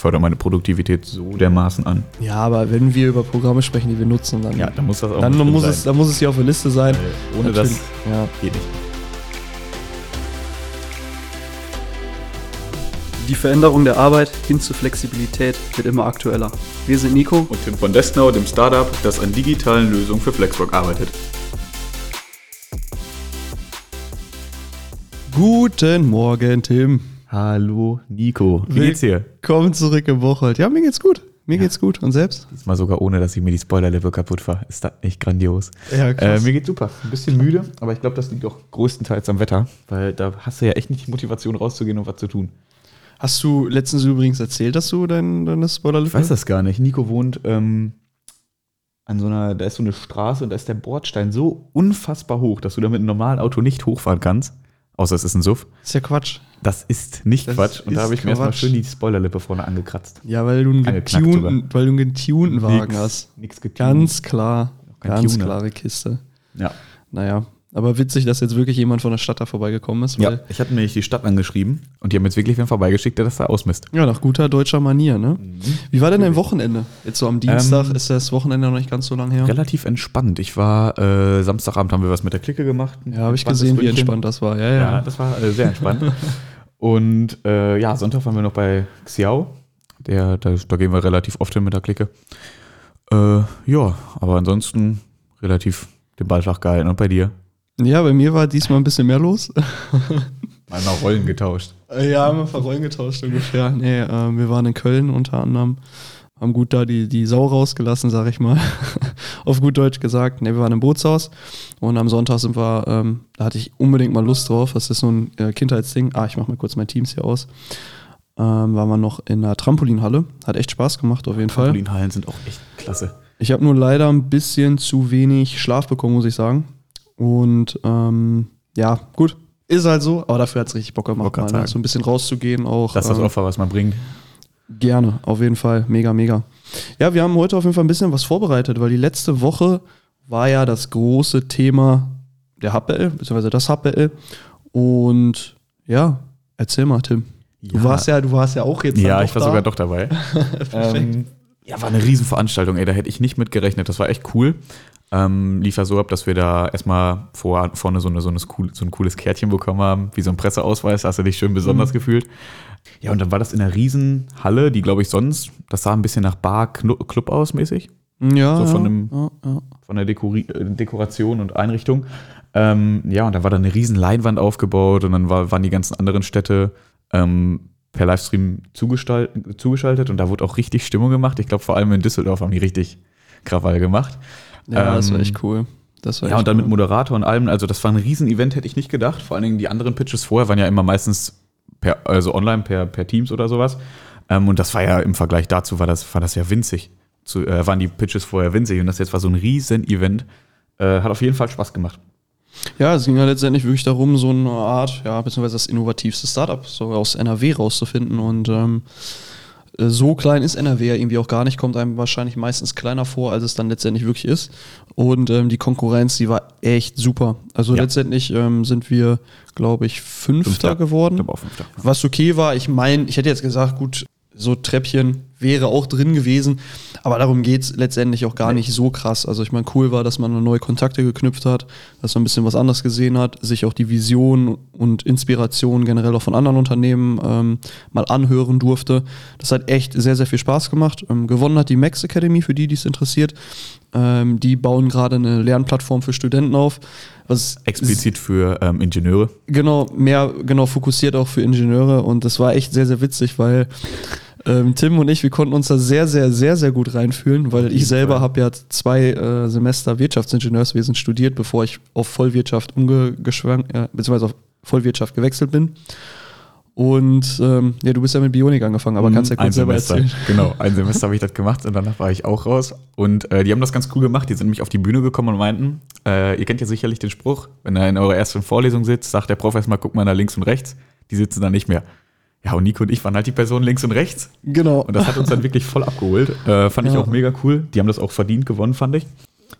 fördere meine Produktivität so dermaßen an. Ja, aber wenn wir über Programme sprechen, die wir nutzen, dann, Ja, dann muss das auch dann, muss sein. es, dann muss es hier auf der Liste sein. Weil ohne Natürlich. das Ja. geht nicht. Die Veränderung der Arbeit hin zu Flexibilität wird immer aktueller. Wir sind Nico. Und Tim von Desnau, dem Startup, das an digitalen Lösungen für Flexwork arbeitet. Guten Morgen, Tim. Hallo Nico, wie geht's dir? Komm zurück im Woche. Ja, mir geht's gut. Mir geht's gut. Und selbst? Diesmal sogar ohne, dass ich mir die Spoilerlippe kaputt war. Ist das nicht grandios? Ja, Äh, mir geht's super. Ein bisschen müde, aber ich glaube, das liegt auch größtenteils am Wetter, weil da hast du ja echt nicht die Motivation rauszugehen und was zu tun. Hast du letztens übrigens erzählt, dass du dein, deine spoiler Ich weiß das gar nicht. Nico wohnt ähm, an so einer, da ist so eine Straße und da ist der Bordstein so unfassbar hoch, dass du da mit einem normalen Auto nicht hochfahren kannst. Außer es ist ein Suff. Ist ja Quatsch. Das ist nicht Das Quatsch. Und da habe ich mir erstmal schön die Spoilerlippe vorne angekratzt. Ja, weil du einen getunten, weil du einen getunten Wagen Nix- hast. Nix getuned. Ganz klar. Ganz Tuner. klare Kiste. Ja. Naja. Aber witzig, dass jetzt wirklich jemand von der Stadt da vorbeigekommen ist. ja. Ich hatte nämlich die Stadt angeschrieben und die haben jetzt wirklich wen vorbeigeschickt, der das da ausmisst. ja, nach guter deutscher Manier, ne? Wie war denn dein Wochenende? Jetzt so am Dienstag Ähm, ist das Wochenende noch nicht ganz so lang her. Relativ entspannt. Ich war, äh, Samstagabend haben wir was mit der Clique gemacht. Ja, habe ich gesehen, wie Ründchen. entspannt das war. Ja, ja. Ja, das war äh, sehr entspannt. und äh, ja, Sonntag waren wir noch bei Xiao. Der, da, da gehen wir relativ oft hin mit der Clique. Äh, ja, aber ansonsten relativ den Ball flach gehalten. Und bei dir? Ja, bei mir war diesmal ein bisschen mehr los. Mal mal Rollen getauscht. Ja, wir ein paar Rollen getauscht ungefähr. Nee, äh, wir waren in Köln unter anderem, haben gut da die, die Sau rausgelassen, sag ich mal. Auf gut Deutsch gesagt. Nee, wir waren im Bootshaus und am Sonntag sind wir, ähm, da hatte ich unbedingt mal Lust drauf. Das ist so ein äh, Kindheitsding. Ah, ich mach mal kurz mein Teams hier aus. Ähm, waren wir noch in einer Trampolinhalle. Hat echt Spaß gemacht, auf jeden Fall. Trampolinhallen sind auch echt klasse. Ich habe nur leider ein bisschen zu wenig Schlaf bekommen, muss ich sagen. Und ähm, ja, gut. Ist halt so, aber dafür hat es richtig Bock gemacht, mal, ne? so ein bisschen rauszugehen auch. Das ist das ähm, Opfer, was man bringt. Gerne, auf jeden Fall. Mega, mega. Ja, wir haben heute auf jeden Fall ein bisschen was vorbereitet, weil die letzte Woche war ja das große Thema der HPL, beziehungsweise das HPL. Und ja, erzähl mal, Tim. Du warst ja, du warst ja auch jetzt. Ja, ich war da. sogar doch dabei. ähm, ja, war eine Riesenveranstaltung, ey, da hätte ich nicht mit gerechnet. Das war echt cool. Ähm, lief ja so ab, dass wir da erstmal vor, vorne so, eine, so, eine, so ein cooles Kärtchen bekommen haben, wie so ein Presseausweis, hast du dich schön besonders gefühlt. Ja, und dann war das in einer Riesenhalle, die glaube ich sonst, das sah ein bisschen nach Bar, Club aus mäßig, Ja, so von einem- ja, ja. von der Dekori Dekoration und Einrichtung. Ähm, ja, und da war dann eine riesen Leinwand aufgebaut und dann war, waren die ganzen anderen Städte ähm, per Livestream zugeschaltet und da wurde auch richtig Stimmung gemacht. Ich glaube, vor allem in Düsseldorf haben die richtig Krawall gemacht. Ja, das war Ähm, echt cool. Das war Ja, und dann cool. mit Moderator und allem, also das war ein Riesen-Event, hätte ich nicht gedacht. Vor allen Dingen die anderen Pitches vorher waren ja immer meistens per, also online per, per Teams oder sowas. Ähm, und das war ja im Vergleich dazu, war das, war das ja winzig. Zu, äh, waren die Pitches vorher winzig und das jetzt war so ein Riesen-Event. Äh, hat auf jeden Fall Spaß gemacht. Ja, es ging ja letztendlich wirklich darum, so eine Art, ja, beziehungsweise das innovativste Startup so aus NRW rauszufinden. Und ähm, äh, so klein ist NRW ja irgendwie auch gar nicht, kommt einem wahrscheinlich meistens kleiner vor, als es dann letztendlich wirklich ist. Und ähm, die Konkurrenz, die war echt super. Also Ja. letztendlich ähm, sind wir, glaube ich, Fünfter, Fünfter. geworden. Ich glaube auch Fünfter. Was okay war, ich meine, ich hätte jetzt gesagt, gut, so Treppchen wäre auch drin gewesen, aber darum geht es letztendlich auch gar nicht so krass. Also ich meine, cool war, dass man neue Kontakte geknüpft hat, dass man ein bisschen was anderes gesehen hat, sich auch die Vision und Inspiration generell auch von anderen Unternehmen ähm, mal anhören durfte. Das hat echt sehr, sehr viel Spaß gemacht. Ähm, gewonnen hat die Max Academy, für die, die es interessiert. Ähm, die bauen gerade eine Lernplattform für Studenten auf. Was Explizit für ähm, Ingenieure. genau, mehr genau fokussiert auch für Ingenieure und das war echt sehr, sehr witzig, weil ähm, Tim und ich, wir konnten uns da sehr, sehr, sehr, sehr gut reinfühlen, weil ich selber habe ja zwei äh, Semester Wirtschaftsingenieurswesen studiert, bevor ich auf Vollwirtschaft umgeschwankt, äh, beziehungsweise auf Vollwirtschaft gewechselt bin. Und ähm, ja, du bist ja mit Bionik angefangen, aber kannst ja kurz ein selber Semester. erzählen. Genau, ein Semester habe ich das gemacht und danach war ich auch raus. Und äh, die haben das ganz cool gemacht. Die sind nämlich auf die Bühne gekommen und meinten, äh, ihr kennt ja sicherlich den Spruch, wenn er in eurer ersten Vorlesung sitzt, sagt der Prof erstmal, guck mal nach links und rechts. Die sitzen da nicht mehr. Ja, und Nico und ich waren halt die Personen links und rechts. Genau. Und das hat uns dann wirklich voll abgeholt. Äh, fand ich Ja. auch mega cool. Die haben das auch verdient gewonnen, fand ich.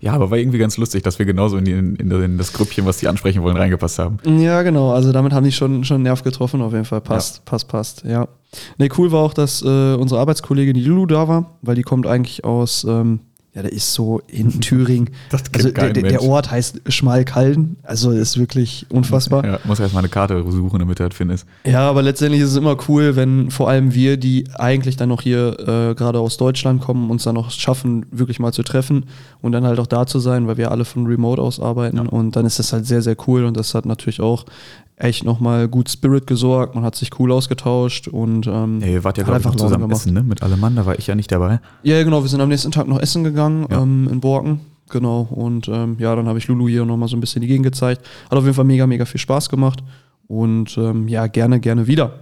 Ja, aber war irgendwie ganz lustig, dass wir genauso in, die, in, in das Grüppchen, was die ansprechen wollen, reingepasst haben. Ja, genau. Also damit haben die schon, schon einen Nerv getroffen, auf jeden Fall. Passt, ja. passt, passt. Ja. Ne, cool war auch, dass äh, unsere Arbeitskollegin Lulu da war, weil die kommt eigentlich aus ähm, ja, der ist so in Thüringen. Das also der, der, Ort heißt Schmalkalden. Also ist wirklich unfassbar. Ja, muss erst mal eine Karte suchen, damit du das findest. Ja, aber letztendlich ist es immer cool, wenn vor allem wir, die eigentlich dann noch hier äh, gerade aus Deutschland kommen, uns dann noch schaffen, wirklich mal zu treffen und dann halt auch da zu sein, weil wir alle von Remote aus arbeiten. Ja. Und dann ist das halt sehr, sehr cool und das hat natürlich auch echt nochmal gut Spirit gesorgt, man hat sich cool ausgetauscht und ähm, ja, ihr wart ja ich noch zusammen gemacht. essen, ne? Mit allem Mann, da war ich ja nicht dabei. Ja, genau, wir sind am nächsten Tag noch essen gegangen ja. ähm, in Borken. Genau, und ähm, ja, dann habe ich Lulu hier nochmal so ein bisschen die Gegend gezeigt. Hat auf jeden Fall mega, mega viel Spaß gemacht und ähm, ja, gerne, gerne wieder.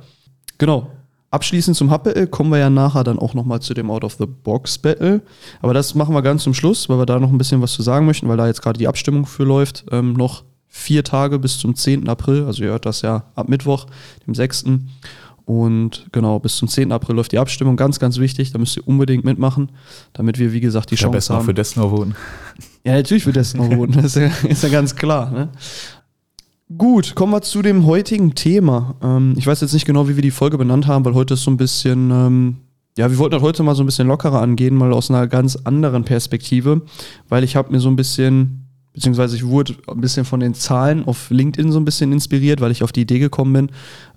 Genau, Abschließend zum Hub-Battle kommen wir ja nachher dann auch nochmal zu dem Out-of-the-Box-Battle. Aber das machen wir ganz zum Schluss, weil wir da noch ein bisschen was zu sagen möchten, weil da jetzt gerade die Abstimmung für läuft. Ähm, noch vier Tage bis zum 10. April. Also ihr hört das ja ab Mittwoch, dem 6. Und genau, bis zum 10. April läuft die Abstimmung. Ganz, ganz wichtig. Da müsst ihr unbedingt mitmachen, damit wir, wie gesagt, die ich Chance haben. für Desno voten. Ja, natürlich für Desno voten. Das ist ja, ist ja ganz klar. Ne? Gut, kommen wir zu dem heutigen Thema. Ähm, ich weiß jetzt nicht genau, wie wir die Folge benannt haben, weil heute ist so ein bisschen, ähm, ja, wir wollten das heute mal so ein bisschen lockerer angehen, mal aus einer ganz anderen Perspektive, weil ich habe mir so ein bisschen beziehungsweise ich wurde ein bisschen von den Zahlen auf LinkedIn so ein bisschen inspiriert, weil ich auf die Idee gekommen bin,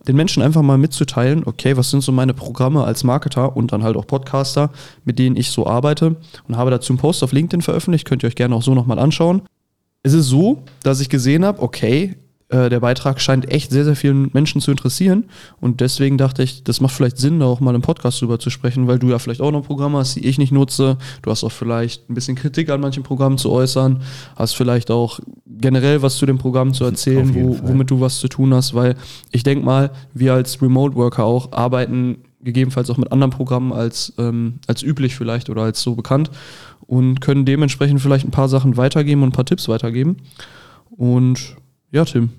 den Menschen einfach mal mitzuteilen, okay, was sind so meine Programme als Marketer und dann halt auch Podcaster, mit denen ich so arbeite und habe dazu einen Post auf LinkedIn veröffentlicht, könnt ihr euch gerne auch so nochmal anschauen. Es ist so, dass ich gesehen habe, okay, äh, der Beitrag scheint echt sehr, sehr vielen Menschen zu interessieren. Und deswegen dachte ich, das macht vielleicht Sinn, da auch mal im Podcast drüber zu sprechen, weil du ja vielleicht auch noch Programme hast, die ich nicht nutze. Du hast auch vielleicht ein bisschen Kritik an manchen Programmen zu äußern, hast vielleicht auch generell was zu den Programmen zu erzählen, wo, womit du was zu tun hast, weil ich denke mal, wir als Remote Worker auch arbeiten gegebenenfalls auch mit anderen Programmen als, ähm, als üblich vielleicht oder als so bekannt und können dementsprechend vielleicht ein paar Sachen weitergeben und ein paar Tipps weitergeben. Und ja, Tim,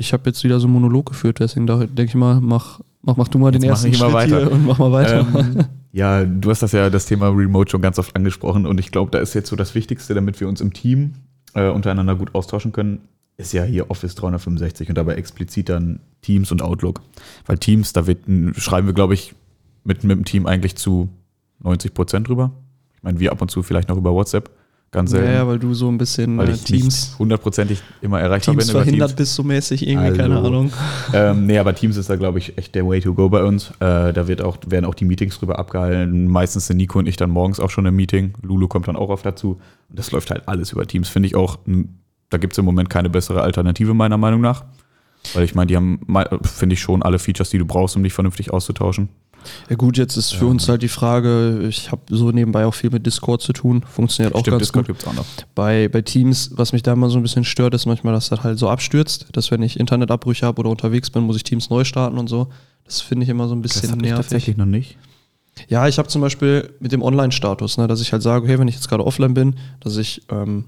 ich habe jetzt wieder so einen Monolog geführt, deswegen denke ich mal, mach, mach, mach du mal jetzt den ersten Schritt hier und mach mal weiter. Ähm, ja, du hast das ja, das Thema Remote schon ganz oft angesprochen und ich glaube, da ist jetzt so das Wichtigste, damit wir uns im Team äh, untereinander gut austauschen können, ist ja hier Office 365 und dabei explizit dann Teams und Outlook. Weil Teams, da wird, schreiben wir, glaube ich, mit, mit dem Team eigentlich zu 90 Prozent drüber. Ich meine, wir ab und zu vielleicht noch über WhatsApp. Ganz selten. Ja, weil du so ein bisschen weil ich Teams hundertprozentig immer erreichbar Teams bin. verhindert Teams. bist so mäßig irgendwie, also, keine Ahnung. Ähm, nee, aber Teams ist da, glaube ich, echt der Way to go bei uns. Äh, da wird auch, werden auch die Meetings drüber abgehalten. Meistens sind Nico und ich dann morgens auch schon im Meeting. Lulu kommt dann auch oft dazu. Und das läuft halt alles über Teams. Finde ich auch, da gibt es im Moment keine bessere Alternative, meiner Meinung nach. Weil ich meine, die haben, finde ich, schon alle Features, die du brauchst, um dich vernünftig auszutauschen. Ja gut, jetzt ist für uns halt die Frage, ich habe so nebenbei auch viel mit Discord zu tun, funktioniert auch Stimmt, ganz Discord gut. Gibt's auch noch. Bei, bei Teams, was mich da immer so ein bisschen stört, ist manchmal, dass das halt so abstürzt, dass wenn ich Internetabbrüche habe oder unterwegs bin, muss ich Teams neu starten und so. Das finde ich immer so ein bisschen das nervig. Ich tatsächlich noch nicht. Ja, ich habe zum Beispiel mit dem Online-Status, ne, dass ich halt sage, hey, wenn ich jetzt gerade offline bin, dass ich ähm,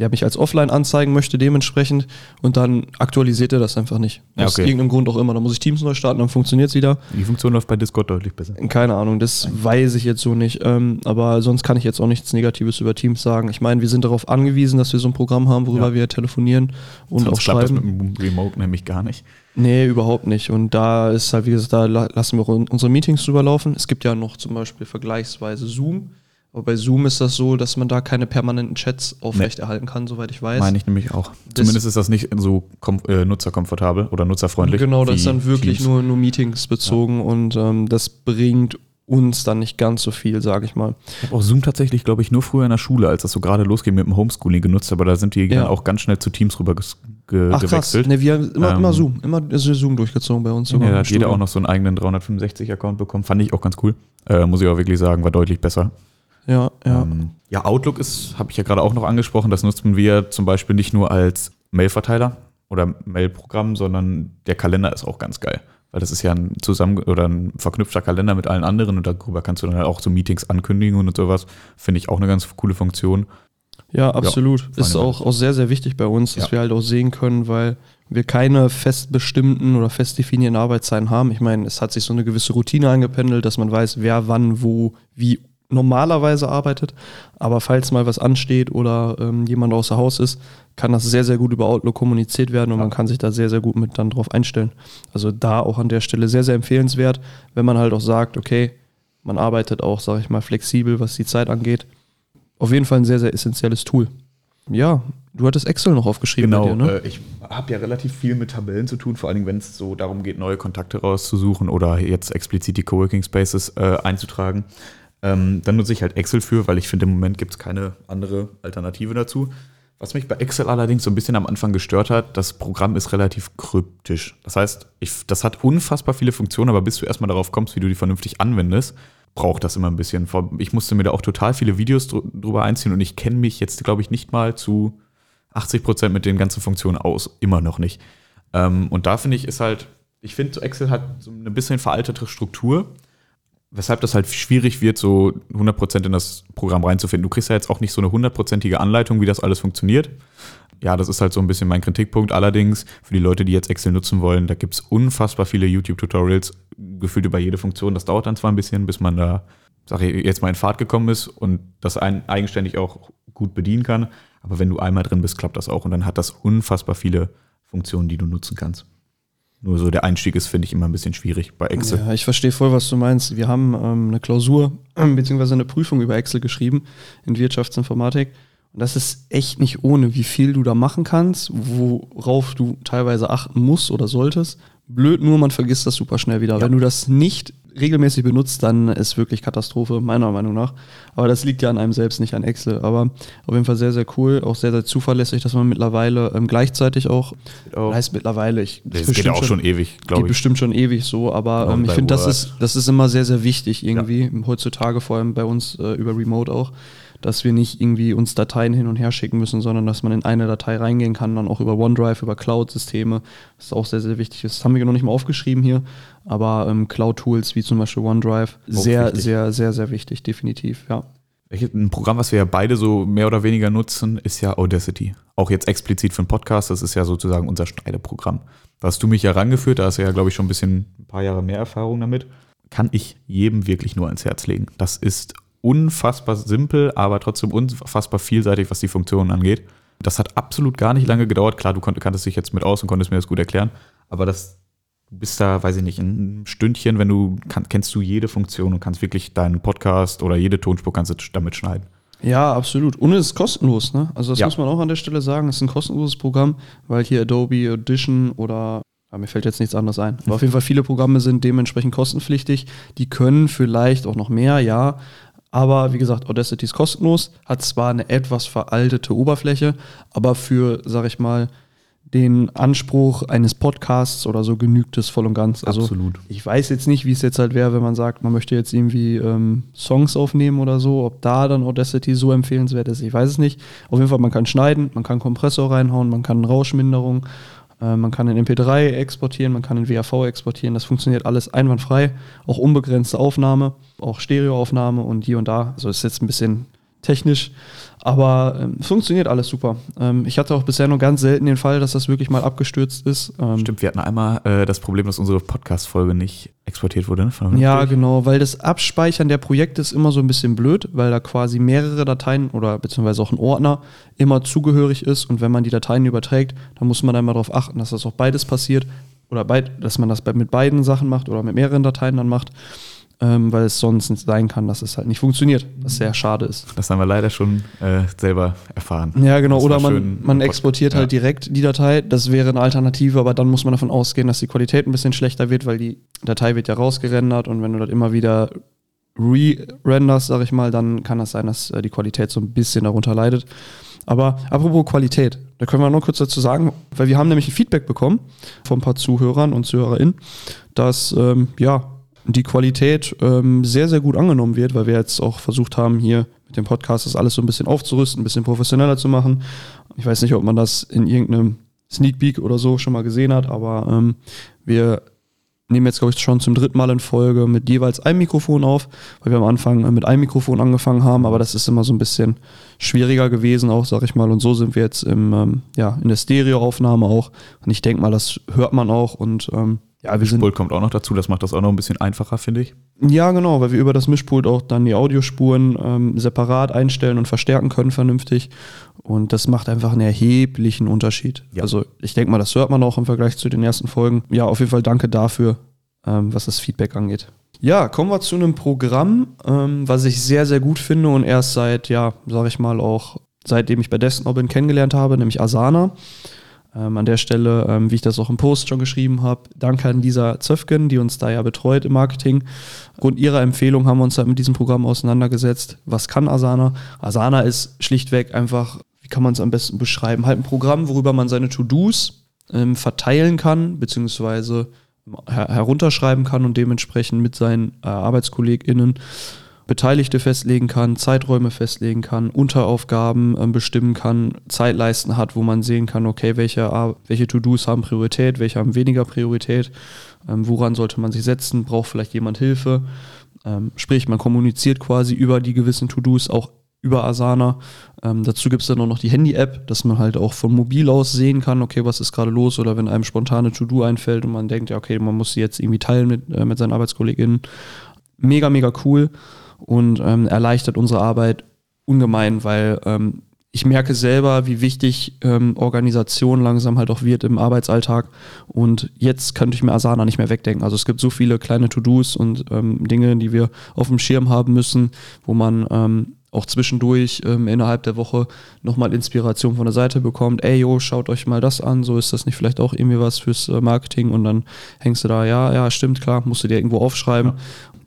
ja, mich als offline anzeigen möchte, dementsprechend, und dann aktualisiert er das einfach nicht. Ja, Aus irgendeinem Grund auch immer. Da muss ich Teams neu starten, dann funktioniert es wieder. Die Funktion läuft bei Discord deutlich besser. Keine Ahnung, das Nein. weiß ich jetzt so nicht. Ähm, aber sonst kann ich jetzt auch nichts Negatives über Teams sagen. Ich meine, wir sind darauf angewiesen, dass wir so ein Programm haben, worüber ja. wir telefonieren und sonst auch schreiben. Das mit dem Remote nämlich gar nicht. Nee, überhaupt nicht. Und da ist halt, wie gesagt, da lassen wir unsere Meetings drüber laufen. Es gibt ja noch zum Beispiel vergleichsweise Zoom aber bei Zoom ist das so, dass man da keine permanenten Chats aufrechterhalten kann, soweit ich weiß. Meine ich nämlich auch. Das Zumindest ist das nicht so äh, nutzerkomfortabel oder nutzerfreundlich. Genau, das ist dann wirklich nur, nur Meetings bezogen ja. und ähm, das bringt uns dann nicht ganz so viel, sage ich mal. Ich habe auch Zoom tatsächlich, glaube ich, nur früher in der Schule, als das so gerade losging mit dem Homeschooling genutzt, aber da sind die ja. dann auch ganz schnell zu Teams rüber ge Ach, gewechselt. Krass. Nee, wir haben immer, ähm, immer Zoom, immer Zoom durchgezogen bei uns. Ja, da hat jeder auch noch so einen eigenen 365-Account bekommen, fand ich auch ganz cool. Äh, muss ich auch wirklich sagen, war deutlich besser. Ja, ja. Ähm, ja, Outlook ist, habe ich ja gerade auch noch angesprochen, das nutzen wir zum Beispiel nicht nur als Mailverteiler oder Mailprogramm, sondern der Kalender ist auch ganz geil. Weil das ist ja ein zusammen oder ein verknüpfter Kalender mit allen anderen und darüber kannst du dann halt auch so Meetings ankündigen und sowas. Finde ich auch eine ganz coole Funktion. Ja, absolut. Ja, ist auch, auch sehr, sehr wichtig bei uns, dass ja. wir halt auch sehen können, weil wir keine fest bestimmten oder fest definierten Arbeitszeiten haben. Ich meine, es hat sich so eine gewisse Routine eingependelt, dass man weiß, wer wann, wo, wie normalerweise arbeitet. Aber falls mal was ansteht oder ähm, jemand außer Haus ist, kann das sehr, sehr gut über Outlook kommuniziert werden und man kann sich da sehr, sehr gut mit dann drauf einstellen. Also da auch an der Stelle sehr, sehr empfehlenswert, wenn man halt auch sagt, okay, man arbeitet auch, sage ich mal, flexibel, was die Zeit angeht. Auf jeden Fall ein sehr, sehr essentielles Tool. Ja, du hattest Excel noch aufgeschrieben. Genau, bei dir, ne? äh, ich habe ja relativ viel mit Tabellen zu tun, vor allem wenn es so darum geht, neue Kontakte rauszusuchen oder jetzt explizit die Coworking Spaces äh, einzutragen. Ähm, dann nutze ich halt Excel für, weil ich finde, im Moment gibt es keine andere Alternative dazu. Was mich bei Excel allerdings so ein bisschen am Anfang gestört hat, das Programm ist relativ kryptisch. Das heißt, ich, das hat unfassbar viele Funktionen, aber bis du erstmal darauf kommst, wie du die vernünftig anwendest, braucht das immer ein bisschen. Ich musste mir da auch total viele Videos drüber einziehen und ich kenne mich jetzt, glaube ich, nicht mal zu 80 Prozent mit den ganzen Funktionen aus. Immer noch nicht. Ähm, und da finde ich, ist halt, ich finde, Excel hat so eine bisschen veraltete Struktur weshalb das halt schwierig wird, so 100% in das Programm reinzufinden. Du kriegst ja jetzt auch nicht so eine hundertprozentige Anleitung, wie das alles funktioniert. Ja, das ist halt so ein bisschen mein Kritikpunkt. Allerdings, für die Leute, die jetzt Excel nutzen wollen, da gibt es unfassbar viele YouTube-Tutorials, gefühlt über jede Funktion. Das dauert dann zwar ein bisschen, bis man da, sag ich, jetzt mal in Fahrt gekommen ist und das ein, eigenständig auch gut bedienen kann. Aber wenn du einmal drin bist, klappt das auch und dann hat das unfassbar viele Funktionen, die du nutzen kannst. Nur so der Einstieg ist, finde ich, immer ein bisschen schwierig bei Excel. Ja, ich verstehe voll, was du meinst. Wir haben ähm, eine Klausur bzw. eine Prüfung über Excel geschrieben in Wirtschaftsinformatik. Und das ist echt nicht ohne, wie viel du da machen kannst, worauf du teilweise achten musst oder solltest. Blöd nur, man vergisst das super schnell wieder. Ja. Wenn du das nicht regelmäßig benutzt, dann ist wirklich Katastrophe, meiner Meinung nach. Aber das liegt ja an einem selbst, nicht an Excel. Aber auf jeden Fall sehr, sehr cool, auch sehr, sehr zuverlässig, dass man mittlerweile ähm, gleichzeitig auch, auch, heißt mittlerweile, ich das geht ja auch schon, schon ewig, glaube ich. bestimmt schon ewig so, aber ähm, ich finde, das ist, das ist immer sehr, sehr wichtig irgendwie, ja. heutzutage vor allem bei uns äh, über Remote auch dass wir nicht irgendwie uns Dateien hin und her schicken müssen, sondern dass man in eine Datei reingehen kann, dann auch über OneDrive, über Cloud-Systeme, was auch sehr, sehr wichtig ist. Das haben wir noch nicht mal aufgeschrieben hier, aber ähm, Cloud-Tools wie zum Beispiel OneDrive, sehr, wichtig. sehr, sehr, sehr wichtig, definitiv, ja. Ein Programm, was wir ja beide so mehr oder weniger nutzen, ist ja Audacity. Auch jetzt explizit für einen Podcast, das ist ja sozusagen unser Schneideprogramm. Da hast du mich ja rangeführt, da hast du ja, glaube ich, schon ein bisschen ein paar Jahre mehr Erfahrung damit. Kann ich jedem wirklich nur ans Herz legen. Das ist unfassbar simpel, aber trotzdem unfassbar vielseitig, was die Funktionen angeht. Das hat absolut gar nicht lange gedauert. Klar, du kanntest dich jetzt mit aus und konntest mir das gut erklären, aber das du bist da, weiß ich nicht, ein Stündchen, wenn du kann, kennst du jede Funktion und kannst wirklich deinen Podcast oder jede Tonspur kannst du damit schneiden. Ja, absolut. Und es ist kostenlos, ne? Also das ja. muss man auch an der Stelle sagen. Es ist ein kostenloses Programm, weil hier Adobe Audition oder ja, mir fällt jetzt nichts anderes ein. Aber auf jeden Fall viele Programme sind dementsprechend kostenpflichtig. Die können vielleicht auch noch mehr, ja. Aber wie gesagt, Audacity ist kostenlos, hat zwar eine etwas veraltete Oberfläche, aber für, sag ich mal, den Anspruch eines Podcasts oder so genügt es voll und ganz. Also Absolut. Ich weiß jetzt nicht, wie es jetzt halt wäre, wenn man sagt, man möchte jetzt irgendwie ähm, Songs aufnehmen oder so, ob da dann Audacity so empfehlenswert ist, ich weiß es nicht. Auf jeden Fall, man kann schneiden, man kann Kompressor reinhauen, man kann Rauschminderung äh, man kann in MP3 exportieren, man kann in WAV exportieren. Das funktioniert alles einwandfrei. Auch unbegrenzte Aufnahme, auch Stereoaufnahme und hier und da. Also ist jetzt ein bisschen technisch, aber ähm, funktioniert alles super. Ähm, ich hatte auch bisher nur ganz selten den Fall, dass das wirklich mal abgestürzt ist. Ähm, Stimmt, wir hatten einmal äh, das Problem, dass unsere Podcast-Folge nicht exportiert wurde. Ne? Ja, genau, weil das Abspeichern der Projekte ist immer so ein bisschen blöd, weil da quasi mehrere Dateien oder beziehungsweise auch ein Ordner immer zugehörig ist und wenn man die Dateien überträgt, dann muss man einmal darauf achten, dass das auch beides passiert oder beid, dass man das mit beiden Sachen macht oder mit mehreren Dateien dann macht ähm, weil es sonst nicht sein kann, dass es halt nicht funktioniert, was sehr schade ist. Das haben wir leider schon äh, selber erfahren. Ja, genau. Oder man, man exportiert ja. halt direkt die Datei. Das wäre eine Alternative, aber dann muss man davon ausgehen, dass die Qualität ein bisschen schlechter wird, weil die Datei wird ja rausgerendert und wenn du das immer wieder re-renderst, sag ich mal, dann kann das sein, dass äh, die Qualität so ein bisschen darunter leidet. Aber apropos Qualität, da können wir noch kurz dazu sagen, weil wir haben nämlich ein Feedback bekommen von ein paar Zuhörern und ZuhörerInnen, dass ähm, ja die Qualität ähm, sehr, sehr gut angenommen wird, weil wir jetzt auch versucht haben, hier mit dem Podcast das alles so ein bisschen aufzurüsten, ein bisschen professioneller zu machen. Ich weiß nicht, ob man das in irgendeinem Sneak Peek oder so schon mal gesehen hat, aber ähm, wir nehmen jetzt, glaube ich, schon zum dritten Mal in Folge mit jeweils einem Mikrofon auf, weil wir am Anfang mit einem Mikrofon angefangen haben, aber das ist immer so ein bisschen schwieriger gewesen, auch, sag ich mal. Und so sind wir jetzt im, ähm, ja, in der Stereoaufnahme auch. Und ich denke mal, das hört man auch und ähm, Ja, wir sind Mischpult kommt auch noch dazu, das macht das auch noch ein bisschen einfacher, finde ich. Ja, genau, weil wir über das Mischpult auch dann die Audiospuren ähm, separat einstellen und verstärken können vernünftig. Und das macht einfach einen erheblichen Unterschied. Ja. Also ich denke mal, das hört man auch im Vergleich zu den ersten Folgen. Ja, auf jeden Fall danke dafür, ähm, was das Feedback angeht. Ja, kommen wir zu einem Programm, ähm, was ich sehr, sehr gut finde und erst seit, ja, sag ich mal auch, seitdem ich bei Desktop bin, kennengelernt habe, nämlich Asana. Ähm, an der Stelle, ähm, wie ich das auch im Post schon geschrieben habe, danke an Lisa Zöfgen, die uns da ja betreut im Marketing. Aufgrund ihrer Empfehlung haben wir uns halt mit diesem Programm auseinandergesetzt. Was kann Asana? Asana ist schlichtweg einfach, wie kann man es am besten beschreiben? Halt ein Programm, worüber man seine To-Dos ähm, verteilen kann, beziehungsweise her herunterschreiben kann und dementsprechend mit seinen äh, ArbeitskollegInnen Beteiligte festlegen kann, Zeiträume festlegen kann, Unteraufgaben ähm, bestimmen kann, Zeitleisten hat, wo man sehen kann, okay, welche, welche To-Dos haben Priorität, welche haben weniger Priorität, ähm, woran sollte man sich setzen, braucht vielleicht jemand Hilfe. Ähm, sprich, man kommuniziert quasi über die gewissen To-Dos auch über Asana. Ähm, dazu gibt es dann auch noch die Handy-App, dass man halt auch von mobil aus sehen kann, okay, was ist gerade los oder wenn einem spontane To-Do einfällt und man denkt, ja, okay, man muss sie jetzt irgendwie teilen mit, äh, mit seinen ArbeitskollegInnen. Mega, mega cool und ähm, erleichtert unsere Arbeit ungemein, weil ähm, ich merke selber, wie wichtig ähm, Organisation langsam halt auch wird im Arbeitsalltag. Und jetzt könnte ich mir Asana nicht mehr wegdenken. Also es gibt so viele kleine To-Dos und ähm, Dinge, die wir auf dem Schirm haben müssen, wo man ähm, auch zwischendurch ähm, innerhalb der Woche nochmal Inspiration von der Seite bekommt. Ey, yo, schaut euch mal das an. So ist das nicht vielleicht auch irgendwie was fürs äh, Marketing. Und dann hängst du da, ja, ja, stimmt, klar, musst du dir irgendwo aufschreiben.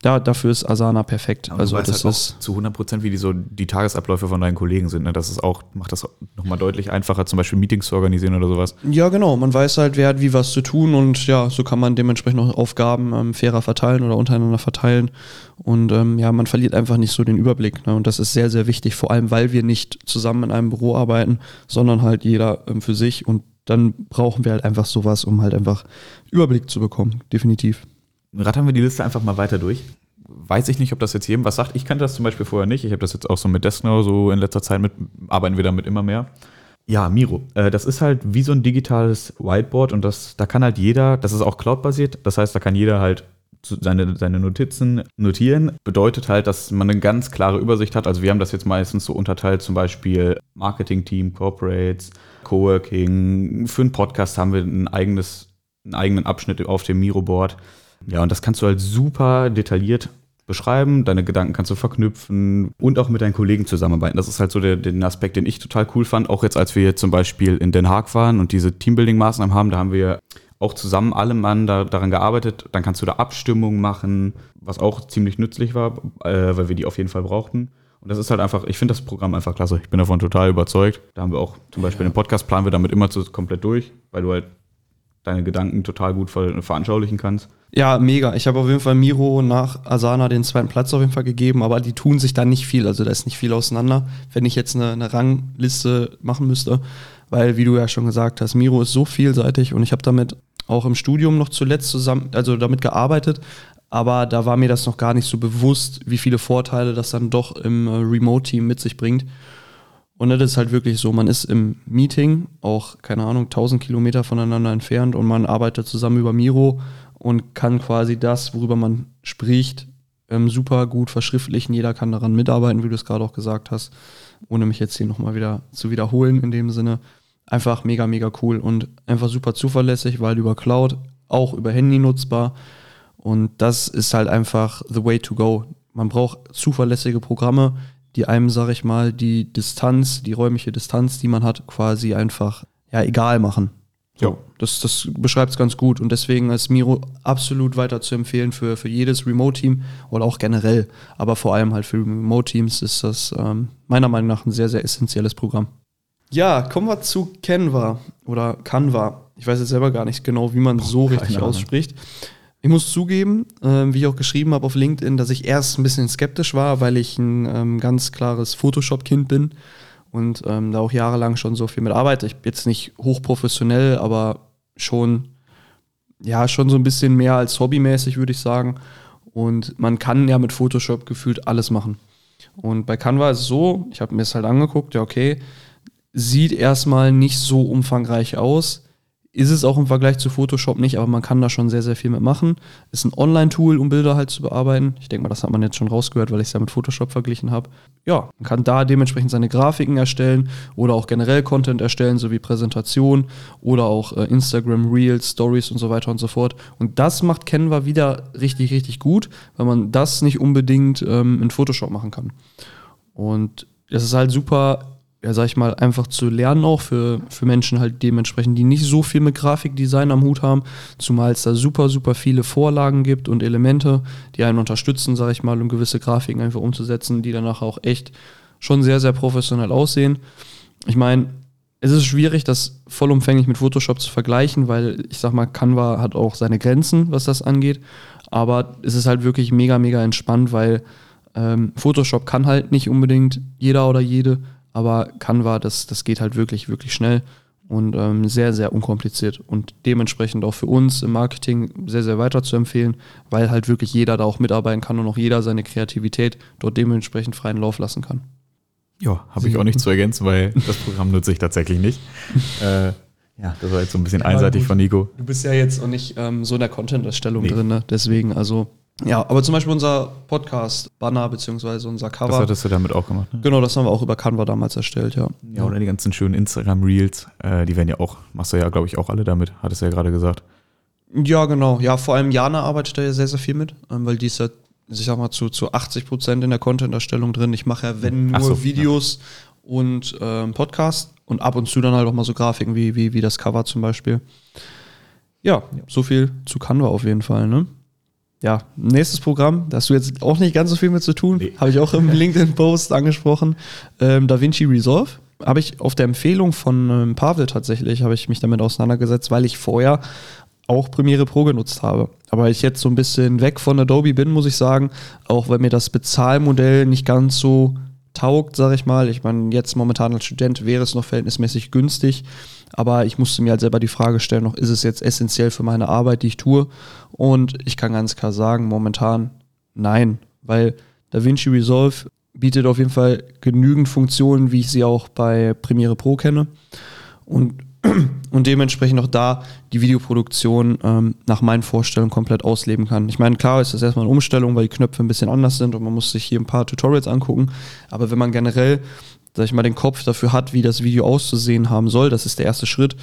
Da, dafür ist Asana perfekt. Aber also du weißt das halt ist zu 100 Prozent, wie die so die Tagesabläufe von deinen Kollegen sind. Ne? Das ist auch, macht das nochmal deutlich einfacher, zum Beispiel Meetings zu organisieren oder sowas. Ja, genau. Man weiß halt, wer hat wie was zu tun und ja, so kann man dementsprechend auch Aufgaben ähm, fairer verteilen oder untereinander verteilen. Und ähm, ja, man verliert einfach nicht so den Überblick. Ne? Und das ist sehr, sehr wichtig, vor allem weil wir nicht zusammen in einem Büro arbeiten, sondern halt jeder ähm, für sich. Und dann brauchen wir halt einfach sowas, um halt einfach Überblick zu bekommen. Definitiv. Rattern wir die Liste einfach mal weiter durch. Weiß ich nicht, ob das jetzt jedem was sagt. Ich kannte das zum Beispiel vorher nicht. Ich habe das jetzt auch so mit Desknow so in letzter Zeit mit, arbeiten wir damit immer mehr. Ja, Miro. Äh, das ist halt wie so ein digitales Whiteboard und das, da kann halt jeder, das ist auch cloud-basiert, das heißt, da kann jeder halt seine, seine Notizen notieren. Bedeutet halt, dass man eine ganz klare Übersicht hat. Also wir haben das jetzt meistens so unterteilt, zum Beispiel Marketing-Team, Corporates, Coworking. Für einen Podcast haben wir ein eigenes, einen eigenen Abschnitt auf dem Miro-Board. Ja, und das kannst du halt super detailliert beschreiben, deine Gedanken kannst du verknüpfen und auch mit deinen Kollegen zusammenarbeiten. Das ist halt so der, den Aspekt, den ich total cool fand. Auch jetzt, als wir zum Beispiel in Den Haag waren und diese Teambuilding-Maßnahmen haben, da haben wir auch zusammen alle Mann da, daran gearbeitet. Dann kannst du da Abstimmungen machen, was auch ziemlich nützlich war, äh, weil wir die auf jeden Fall brauchten. Und das ist halt einfach, ich finde das Programm einfach klasse. Ich bin davon total überzeugt. Da haben wir auch zum Beispiel den Podcast planen wir damit immer zu, komplett durch, weil du halt deine Gedanken total gut ver veranschaulichen kannst. Ja, mega. Ich habe auf jeden Fall Miro nach Asana den zweiten Platz auf jeden Fall gegeben, aber die tun sich da nicht viel. Also da ist nicht viel auseinander, wenn ich jetzt eine, eine Rangliste machen müsste. Weil, wie du ja schon gesagt hast, Miro ist so vielseitig und ich habe damit auch im Studium noch zuletzt zusammen, also damit gearbeitet, aber da war mir das noch gar nicht so bewusst, wie viele Vorteile das dann doch im äh, Remote-Team mit sich bringt. Und das ist halt wirklich so, man ist im Meeting, auch, keine Ahnung, 1000 Kilometer voneinander entfernt und man arbeitet zusammen über Miro und kann quasi das, worüber man spricht, ähm, super gut verschriftlichen. Jeder kann daran mitarbeiten, wie du es gerade auch gesagt hast, ohne mich jetzt hier nochmal wieder zu wiederholen in dem Sinne. Einfach mega, mega cool und einfach super zuverlässig, weil über Cloud, auch über Handy nutzbar. Und das ist halt einfach the way to go. Man braucht zuverlässige Programme, die einem, sag ich mal, die Distanz, die räumliche Distanz, die man hat, quasi einfach ja egal machen. So, Ja. das, das beschreibt es ganz gut und deswegen ist Miro absolut weiter zu empfehlen für, für jedes Remote-Team oder auch generell. Aber vor allem halt für Remote-Teams ist das ähm, meiner Meinung nach ein sehr, sehr essentielles Programm. Ja, kommen wir zu Canva oder Canva. Ich weiß jetzt selber gar nicht genau, wie man so keine richtig Ahnung. ausspricht. Ich muss zugeben, ähm, wie ich auch geschrieben habe auf LinkedIn, dass ich erst ein bisschen skeptisch war, weil ich ein ähm, ganz klares Photoshop-Kind bin und ähm, da auch jahrelang schon so viel mit arbeite. Ich bin jetzt nicht hochprofessionell, aber schon, ja, schon so ein bisschen mehr als hobbymäßig, würde ich sagen. Und man kann ja mit Photoshop gefühlt alles machen. Und bei Canva ist es so, ich habe mir das halt angeguckt, ja, okay, sieht erstmal nicht so umfangreich aus, ist es auch im Vergleich zu Photoshop nicht, aber man kann da schon sehr, sehr viel mitmachen. Ist ein Online-Tool, um Bilder halt zu bearbeiten. Ich denke mal, das hat man jetzt schon rausgehört, weil ich es ja mit Photoshop verglichen habe. Ja, man kann da dementsprechend seine Grafiken erstellen oder auch generell Content erstellen, sowie Präsentation oder auch äh, Instagram Reels, Stories und so weiter und so fort. Und das macht Canva wieder richtig, richtig gut, weil man das nicht unbedingt ähm, in Photoshop machen kann. Und es ist halt super ja, sag ich mal, einfach zu lernen auch für, für Menschen halt dementsprechend, die nicht so viel mit Grafikdesign am Hut haben, zumal es da super, super viele Vorlagen gibt und Elemente, die einen unterstützen, sag ich mal, um gewisse Grafiken einfach umzusetzen, die danach auch echt schon sehr, sehr professionell aussehen. Ich meine, es ist schwierig, das vollumfänglich mit Photoshop zu vergleichen, weil ich sag mal, Canva hat auch seine Grenzen, was das angeht. Aber es ist halt wirklich mega, mega entspannt, weil ähm, Photoshop kann halt nicht unbedingt jeder oder jede. Aber Canva, das, das geht halt wirklich, wirklich schnell und ähm, sehr, sehr unkompliziert und dementsprechend auch für uns im Marketing sehr, sehr weiter zu empfehlen, weil halt wirklich jeder da auch mitarbeiten kann und auch jeder seine Kreativität dort dementsprechend freien Lauf lassen kann. Ja, habe ich auch nicht zu ergänzen, weil das Programm nutze ich tatsächlich nicht. äh, ja, das war jetzt so ein bisschen einseitig von Nico. Du bist ja jetzt auch nicht ähm, so in der Content-Erstellung nee. drin, ne? deswegen, also ja, aber zum Beispiel unser Podcast-Banner beziehungsweise unser Cover. Das hattest du damit auch gemacht, ne? Genau, das haben wir auch über Canva damals erstellt, ja. Ja, oder die ganzen schönen Instagram-Reels, äh, die werden ja auch, machst du ja, glaube ich, auch alle damit, hattest du ja gerade gesagt. Ja, genau. Ja, vor allem Jana arbeitet da ja sehr, sehr viel mit, ähm, weil die ist ja, ich sag mal, zu, zu 80 Prozent in der Content-Erstellung drin. Ich mache ja, wenn nur so, Videos ja. und ähm, Podcast und ab und zu dann halt auch mal so Grafiken wie, wie, wie das Cover zum Beispiel. Ja, so viel zu Canva auf jeden Fall, ne? Ja, nächstes Programm, da hast du jetzt auch nicht ganz so viel mit zu tun, nee. habe ich auch im LinkedIn-Post angesprochen. Ähm, DaVinci Resolve habe ich auf der Empfehlung von ähm, Pavel tatsächlich, habe ich mich damit auseinandergesetzt, weil ich vorher auch Premiere Pro genutzt habe. Aber ich jetzt so ein bisschen weg von Adobe bin, muss ich sagen, auch weil mir das Bezahlmodell nicht ganz so taugt, sage ich mal. Ich meine, jetzt momentan als Student wäre es noch verhältnismäßig günstig, aber ich musste mir halt selber die Frage stellen, noch ist es jetzt essentiell für meine Arbeit, die ich tue? Und ich kann ganz klar sagen, momentan nein, weil DaVinci Resolve bietet auf jeden Fall genügend Funktionen, wie ich sie auch bei Premiere Pro kenne. Und und dementsprechend auch da die Videoproduktion ähm, nach meinen Vorstellungen komplett ausleben kann. Ich meine, klar ist das erstmal eine Umstellung, weil die Knöpfe ein bisschen anders sind und man muss sich hier ein paar Tutorials angucken. Aber wenn man generell, sag ich mal, den Kopf dafür hat, wie das Video auszusehen haben soll, das ist der erste Schritt.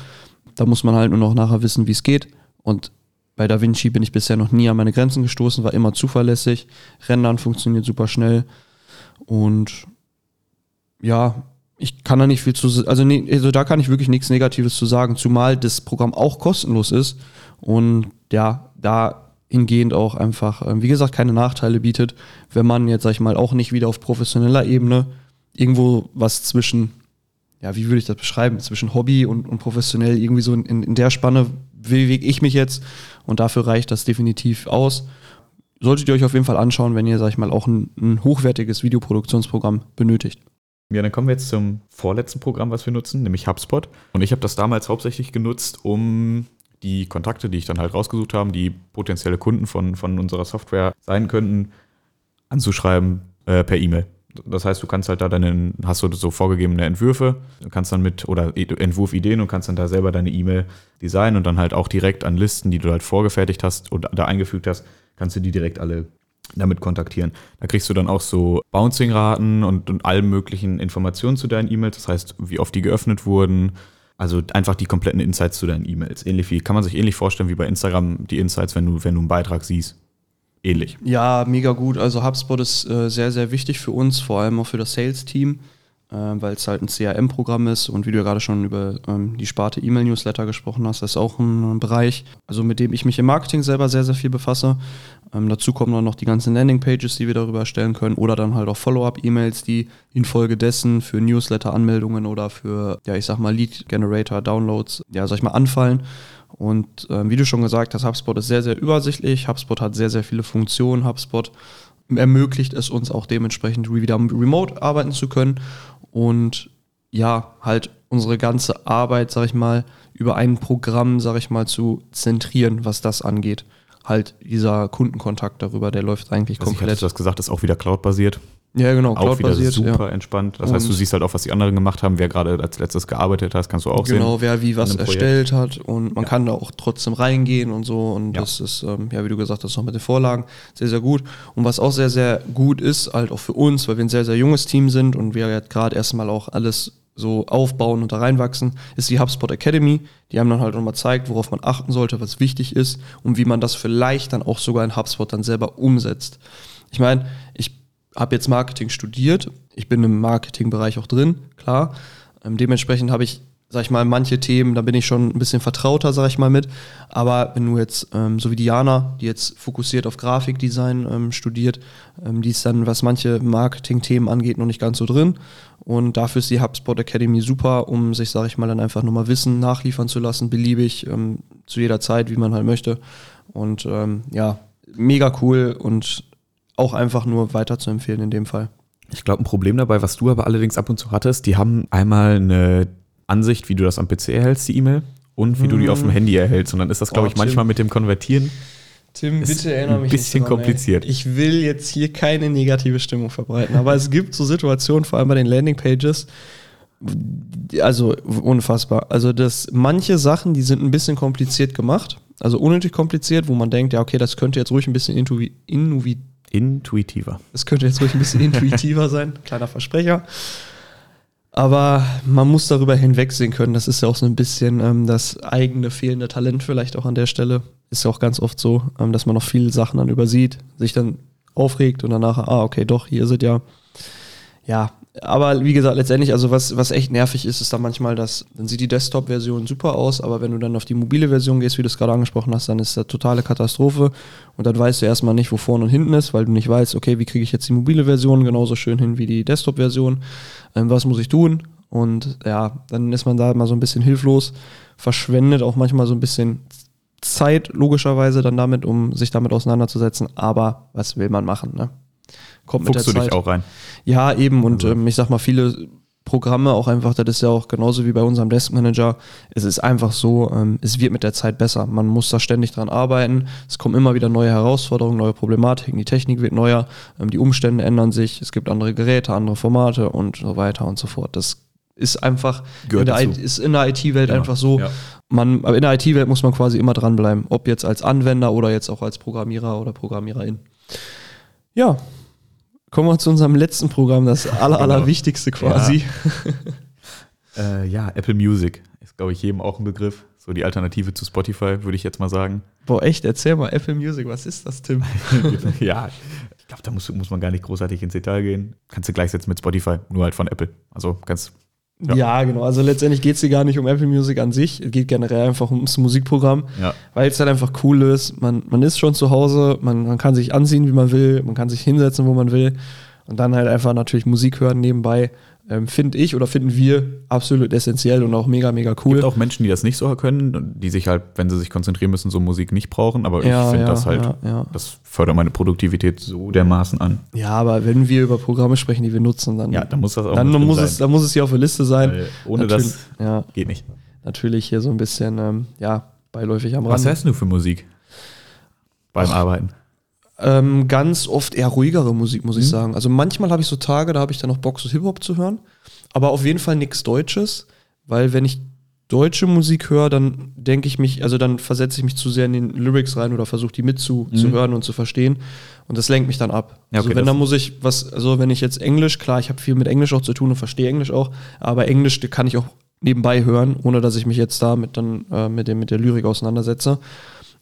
Da muss man halt nur noch nachher wissen, wie es geht. Und bei DaVinci bin ich bisher noch nie an meine Grenzen gestoßen, war immer zuverlässig. Rendern funktioniert super schnell. Und ja, ich kann da nicht viel zu, also, nee, also da kann ich wirklich nichts Negatives zu sagen, zumal das Programm auch kostenlos ist und ja, da hingehend auch einfach, ähm, wie gesagt, keine Nachteile bietet, wenn man jetzt, sag ich mal, auch nicht wieder auf professioneller Ebene irgendwo was zwischen, ja, wie würde ich das beschreiben, zwischen Hobby und, und professionell irgendwie so in, in der Spanne bewege ich mich jetzt und dafür reicht das definitiv aus. Solltet ihr euch auf jeden Fall anschauen, wenn ihr, sag ich mal, auch ein, ein hochwertiges Videoproduktionsprogramm benötigt. Ja, dann kommen wir jetzt zum vorletzten Programm, was wir nutzen, nämlich HubSpot. Und ich habe das damals hauptsächlich genutzt, um die Kontakte, die ich dann halt rausgesucht habe, die potenzielle Kunden von, von unserer Software sein könnten, anzuschreiben äh, per E-Mail. Das heißt, du kannst halt da deine, hast du so vorgegebene Entwürfe, du kannst dann mit, oder Entwurfideen und kannst dann da selber deine E-Mail designen und dann halt auch direkt an Listen, die du halt vorgefertigt hast und da eingefügt hast, kannst du die direkt alle damit kontaktieren. Da kriegst du dann auch so Bouncing-Raten und, und allen möglichen Informationen zu deinen E-Mails, das heißt, wie oft die geöffnet wurden. Also einfach die kompletten Insights zu deinen E-Mails. Ähnlich wie, kann man sich ähnlich vorstellen wie bei Instagram die Insights, wenn du, wenn du einen Beitrag siehst. Ähnlich. Ja, mega gut. Also HubSpot ist äh, sehr, sehr wichtig für uns, vor allem auch für das Sales-Team, äh, weil es halt ein CRM-Programm ist und wie du ja gerade schon über ähm, die Sparte E-Mail-Newsletter gesprochen hast, das ist auch ein, ein Bereich, also mit dem ich mich im Marketing selber sehr, sehr viel befasse. Ähm, dazu kommen dann noch die ganzen Landingpages, die wir darüber erstellen können oder dann halt auch Follow-up-E-Mails, die infolgedessen für Newsletter-Anmeldungen oder für, ja, ich sag mal, Lead-Generator-Downloads, ja, sag ich mal, anfallen. Und ähm, wie du schon gesagt hast, HubSpot ist sehr, sehr übersichtlich. HubSpot hat sehr, sehr viele Funktionen. HubSpot ermöglicht es uns auch dementsprechend wieder remote arbeiten zu können und ja, halt unsere ganze Arbeit, sag ich mal, über ein Programm, sag ich mal, zu zentrieren, was das angeht halt dieser Kundenkontakt darüber, der läuft eigentlich also komplett. Ich hatte das gesagt, ist auch wieder Cloud-basiert. Ja, genau, Auch wieder Cloud-basiert. super Ja. entspannt. Das heißt, du Und- siehst halt auch, was die anderen gemacht haben. Wer gerade als letztes gearbeitet hat, kannst du auch Genau, sehen. wer wie was erstellt hat und man Ja. kann da auch trotzdem reingehen und so und Ja. das ist, ähm, ja, wie du gesagt hast, noch mit den Vorlagen sehr, sehr gut. Und was auch sehr, sehr gut ist, halt auch für uns, weil wir ein sehr, sehr junges Team sind und wir jetzt gerade erstmal auch alles so aufbauen und da reinwachsen, ist die HubSpot Academy. Die haben dann halt nochmal gezeigt, worauf man achten sollte, was wichtig ist und wie man das vielleicht dann auch sogar in HubSpot dann selber umsetzt. Ich meine, ich habe jetzt Marketing studiert, ich bin im Marketingbereich auch drin, klar. Ähm, dementsprechend habe ich, sag ich mal, manche Themen, da bin ich schon ein bisschen vertrauter, sag ich mal, mit. Aber wenn du jetzt, ähm, so wie Diana, die jetzt fokussiert auf Grafikdesign ähm, studiert, ähm, die ist dann, was manche Marketing-Themen angeht, noch nicht ganz so drin. Und dafür ist die HubSpot Academy super, um sich, sag ich mal, dann einfach nochmal Wissen nachliefern zu lassen, beliebig, ähm, zu jeder Zeit, wie man halt möchte. Und ähm, ja, mega cool und auch einfach nur weiter zu empfehlen in dem Fall. Ich glaube, ein Problem dabei, was du aber allerdings ab und zu hattest, die haben einmal eine Ansicht, wie du das am PC erhältst, die E-Mail, und wie du die auf dem Handy erhältst. Und dann ist das, glaube Oh, ich, manchmal Tim. mit dem Konvertieren. Tim, Ist ein bisschen dran, ey. kompliziert. Ich will jetzt hier keine negative Stimmung verbreiten, aber es gibt so Situationen, vor allem bei den Landingpages, also unfassbar. Also das manche Sachen, die sind ein bisschen kompliziert gemacht, also unnötig kompliziert, wo man denkt, ja okay, das könnte jetzt ruhig ein bisschen intuitiv, Intuitiver. das könnte jetzt ruhig ein bisschen intuitiver sein, kleiner Versprecher. Aber man muss darüber hinwegsehen können. Das ist ja auch so ein bisschen ähm, das eigene fehlende Talent vielleicht auch an der Stelle. Ist ja auch ganz oft so, ähm, dass man noch viele Sachen dann übersieht, sich dann aufregt und danach, ah, okay, doch, hier sind ja. Ja, aber wie gesagt, letztendlich, also was, was echt nervig ist, ist dann manchmal, dass dann sieht die Desktop-Version super aus, aber wenn du dann auf die mobile Version gehst, wie du es gerade angesprochen hast, dann ist das totale Katastrophe und dann weißt du erstmal nicht, wo vorne und hinten ist, weil du nicht weißt, okay, wie kriege ich jetzt die mobile Version genauso schön hin wie die Desktop-Version, ähm, was muss ich tun? Und ja, dann ist man da mal so ein bisschen hilflos, verschwendet auch manchmal so ein bisschen Zeit, logischerweise, dann damit, um sich damit auseinanderzusetzen, aber was will man machen, ne? Kommt mit Fuchst der du Zeit. dich auch rein. Ja, eben. Und Also- ähm, ich sag mal, viele Programme auch einfach, das ist ja auch genauso wie bei unserem Desk Manager. Es ist einfach so, ähm, es wird mit der Zeit besser. Man muss da ständig dran arbeiten. Es kommen immer wieder neue Herausforderungen, neue Problematiken. Die Technik wird neuer, ähm, die Umstände ändern sich. Es gibt andere Geräte, andere Formate und so weiter und so fort. Das ist einfach Gehört in der, dazu. Ist in der IT-Welt Immer. einfach so. Ja. Man, aber in der IT-Welt muss man quasi immer dranbleiben. Ob jetzt als Anwender oder jetzt auch als Programmierer oder Programmiererin. Ja. Kommen wir zu unserem letzten Programm, das aller, Genau. allerwichtigste quasi. Äh, ja, Apple Music ist, glaube ich, jedem auch ein Begriff. So die Alternative zu Spotify, würde ich jetzt mal sagen. Boah, echt, erzähl mal, Apple Music, was ist das, Tim? ja, ich glaube, da muss, muss man gar nicht großartig ins Detail gehen. Kannst du gleichsetzen mit Spotify, nur halt von Apple. Also ganz, Ja, Ja. genau. Also letztendlich geht es hier gar nicht um Apple Music an sich. Es geht generell einfach ums Musikprogramm, ja. weil es halt einfach cool ist. Man, man ist schon zu Hause, man, man kann sich anziehen, wie man will, man kann sich hinsetzen, wo man will. Und dann halt einfach natürlich Musik hören nebenbei. Ähm, Finde ich oder finden wir absolut essentiell und auch mega, mega cool. Gibt auch Menschen, die das nicht so können, die sich halt, wenn sie sich konzentrieren müssen, so Musik nicht brauchen. Aber Ja, ich finde ja, das halt, ja, das fördert meine Produktivität so dermaßen an. Ja, aber wenn wir über Programme sprechen, die wir nutzen, dann, Ja, dann muss das auch dann, muss, sein. es, dann muss es hier auf der Liste sein. Weil ohne Natürlich- das ja, geht nicht. natürlich hier so ein bisschen, ähm, ja, beiläufig am Was Rand. hörst du für Musik beim Arbeiten? Ähm, ganz oft eher ruhigere Musik, muss ich Mhm. sagen. Also manchmal habe ich so Tage, da habe ich dann noch Bock, so Hip-Hop zu hören. Aber auf jeden Fall nichts Deutsches, weil wenn ich deutsche Musik höre, dann denke ich mich, also dann versetze ich mich zu sehr in den Lyrics rein oder versuche die mitzuhören und zu verstehen. Und das lenkt mich dann ab. Ja, okay, also wenn, dann muss ich was, also wenn ich jetzt Englisch, klar, ich habe viel mit Englisch auch zu tun und verstehe Englisch auch, aber Englisch kann ich auch nebenbei hören, ohne dass ich mich jetzt da mit, dann, äh, mit, dem, mit der Lyrik auseinandersetze.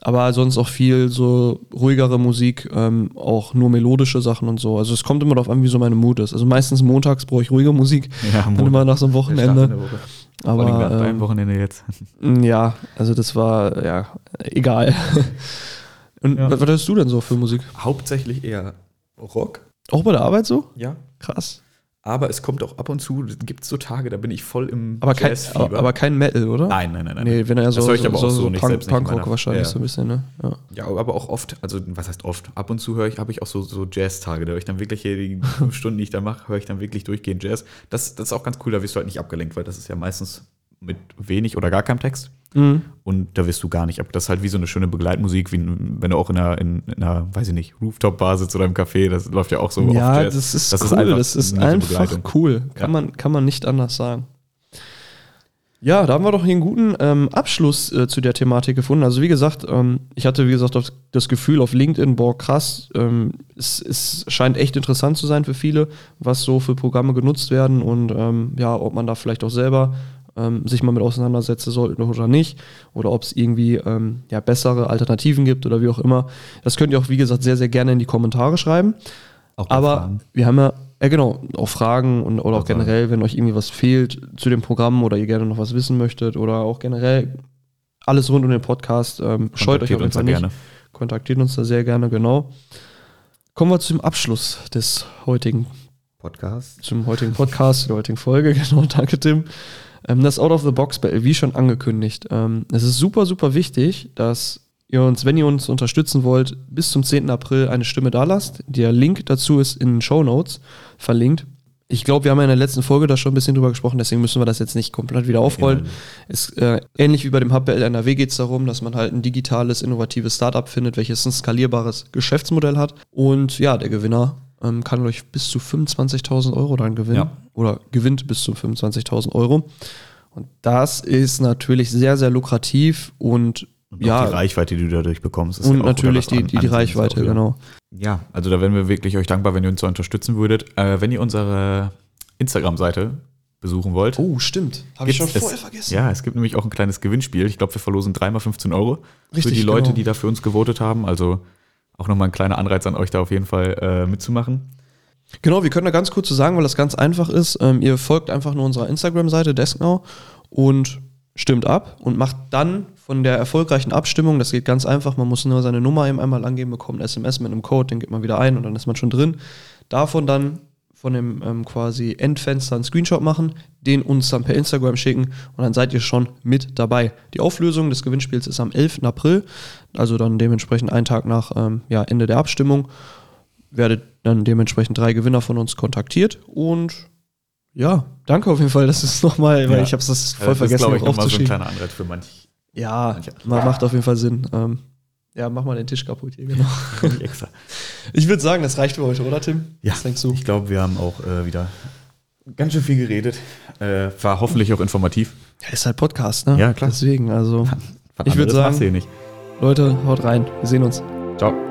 Aber sonst auch viel so ruhigere Musik, ähm, auch nur melodische Sachen und so. Also es kommt immer darauf an, wie so meine Mut ist. Also meistens montags brauche ich ruhige Musik, Ja, dann immer nach so einem Wochenende. Aber Aber beim ähm, Wochenende jetzt. ja, also das war, ja, egal. Und Ja. was was hörst du denn so für Musik? Hauptsächlich eher Rock. Auch bei der Arbeit so? Ja. Krass. Aber es kommt auch ab und zu, gibt es so Tage, da bin ich voll im Aber kein, Jazzfieber. aber, kein Metal, oder? nein, nein, nein, nein. Nee, wenn er so, Das höre ich so, aber so, auch so so nicht, Punk, selbst Punkrock wahrscheinlich ja. so ein bisschen, ne? Ja. Ja, aber auch oft, also was heißt oft? Ab und zu höre ich, habe ich auch so, so Jazz-Tage, da höre ich dann wirklich hier die fünf Stunden, die ich da mache, höre ich dann wirklich durchgehend Jazz. Das, das ist auch ganz cool, da wirst du halt nicht abgelenkt, weil das ist ja meistens mit wenig oder gar keinem Text. Mhm. Und da wirst du gar nicht ab. Das ist halt wie so eine schöne Begleitmusik, wie wenn du auch in einer, in, in einer weiß ich nicht, Rooftop-Bar sitzt oder im Café, das läuft ja auch so Ja, Jazz. das ist Das ist cool. einfach das ist einfach cool. Kann, Ja. man, kann man nicht anders sagen. Ja, da haben wir doch hier einen guten ähm, Abschluss äh, zu der Thematik gefunden. Also wie gesagt, ähm, ich hatte wie gesagt das Gefühl auf LinkedIn, boah krass, ähm, es, es scheint echt interessant zu sein für viele, was so für Programme genutzt werden und ähm, ja, ob man da vielleicht auch selber ähm, sich mal mit auseinandersetzen sollte oder nicht oder ob es irgendwie ähm, ja, bessere Alternativen gibt oder wie auch immer. Das könnt ihr auch wie gesagt sehr, sehr gerne in die Kommentare schreiben. Auch Aber Fragen. wir haben ja, ja genau, auch Fragen und, oder auch Also- generell, wenn euch irgendwie was fehlt zu dem Programm oder ihr gerne noch was wissen möchtet oder auch generell alles rund um den Podcast, ähm, scheut euch auf jeden uns da Fall nicht. gerne. Kontaktiert uns da sehr gerne, genau. Kommen wir zum Abschluss des heutigen, Podcast. zum heutigen Podcast, der heutigen Folge. Genau, danke Tim. Ähm, das Out of the Box Battle, wie schon angekündigt. Ähm, es ist super, super wichtig, dass ihr uns, wenn ihr uns unterstützen wollt, bis zum 10. April eine Stimme da lasst. Der Link dazu ist in den Show Notes verlinkt. Ich glaube, wir haben ja in der letzten Folge da schon ein bisschen drüber gesprochen, deswegen müssen wir das jetzt nicht komplett wieder aufrollen. Es, äh, ähnlich wie bei dem HubBL NRW geht es darum, dass man halt ein digitales, innovatives Startup findet, welches ein skalierbares Geschäftsmodell hat. Und ja, der Gewinner ähm, kann euch bis zu 25.000 Euro dann gewinnen. Ja. Oder gewinnt bis zu 25.000 Euro. Und das ist natürlich sehr, sehr lukrativ und, Und ja, die Reichweite, die du dadurch bekommst. ist und ja natürlich die, die, die Reichweite, auch wieder. genau. Ja, also da wären wir wirklich euch dankbar, wenn ihr uns da unterstützen würdet. Äh, wenn ihr unsere Instagram-Seite besuchen wollt. Oh, stimmt. Habe ich schon es- vorher vergessen. Ja, es gibt nämlich auch ein kleines Gewinnspiel. Ich glaube, wir verlosen dreimal 15 Euro für Richtig, die Leute, genau. die da für uns gewotet haben. Also auch nochmal ein kleiner Anreiz an euch, da auf jeden Fall äh, mitzumachen. Genau, wir können da ganz kurz zu sagen, weil das ganz einfach ist. Ähm, ihr folgt einfach nur unserer Instagram-Seite Desknow und stimmt ab und macht dann von der erfolgreichen Abstimmung, das geht ganz einfach, man muss nur seine Nummer eben einmal angeben, bekommt ein SMS mit einem Code, den gibt man wieder ein und dann ist man schon drin. Davon dann von dem ähm, quasi Endfenster einen Screenshot machen, den uns dann per Instagram schicken und dann seid ihr schon mit dabei. Die Auflösung des Gewinnspiels ist am 11. April, also dann dementsprechend einen Tag nach ähm, ja, Ende der Abstimmung werdet dann dementsprechend drei Gewinner von uns kontaktiert und ja, danke auf jeden Fall, das ist nochmal, weil Ja. ich habe es voll das ist, vergessen glaube ich, noch nochmal so ein kleiner Anreiz für manch. ja, manche. ma- macht auf jeden Fall Sinn. Ähm, ja, mach mal den Tisch kaputt hier, genau. Extra. Ich würde sagen, das reicht für heute, oder Tim? Ja, Was denkst du? ich glaube, wir haben auch äh, wieder ganz schön viel geredet. Äh, war hoffentlich auch informativ. Ja, ist halt Podcast, ne? Ja, klar. Deswegen, also, Ich würd anderes sagen-. Leute, haut rein. Wir sehen uns. Ciao.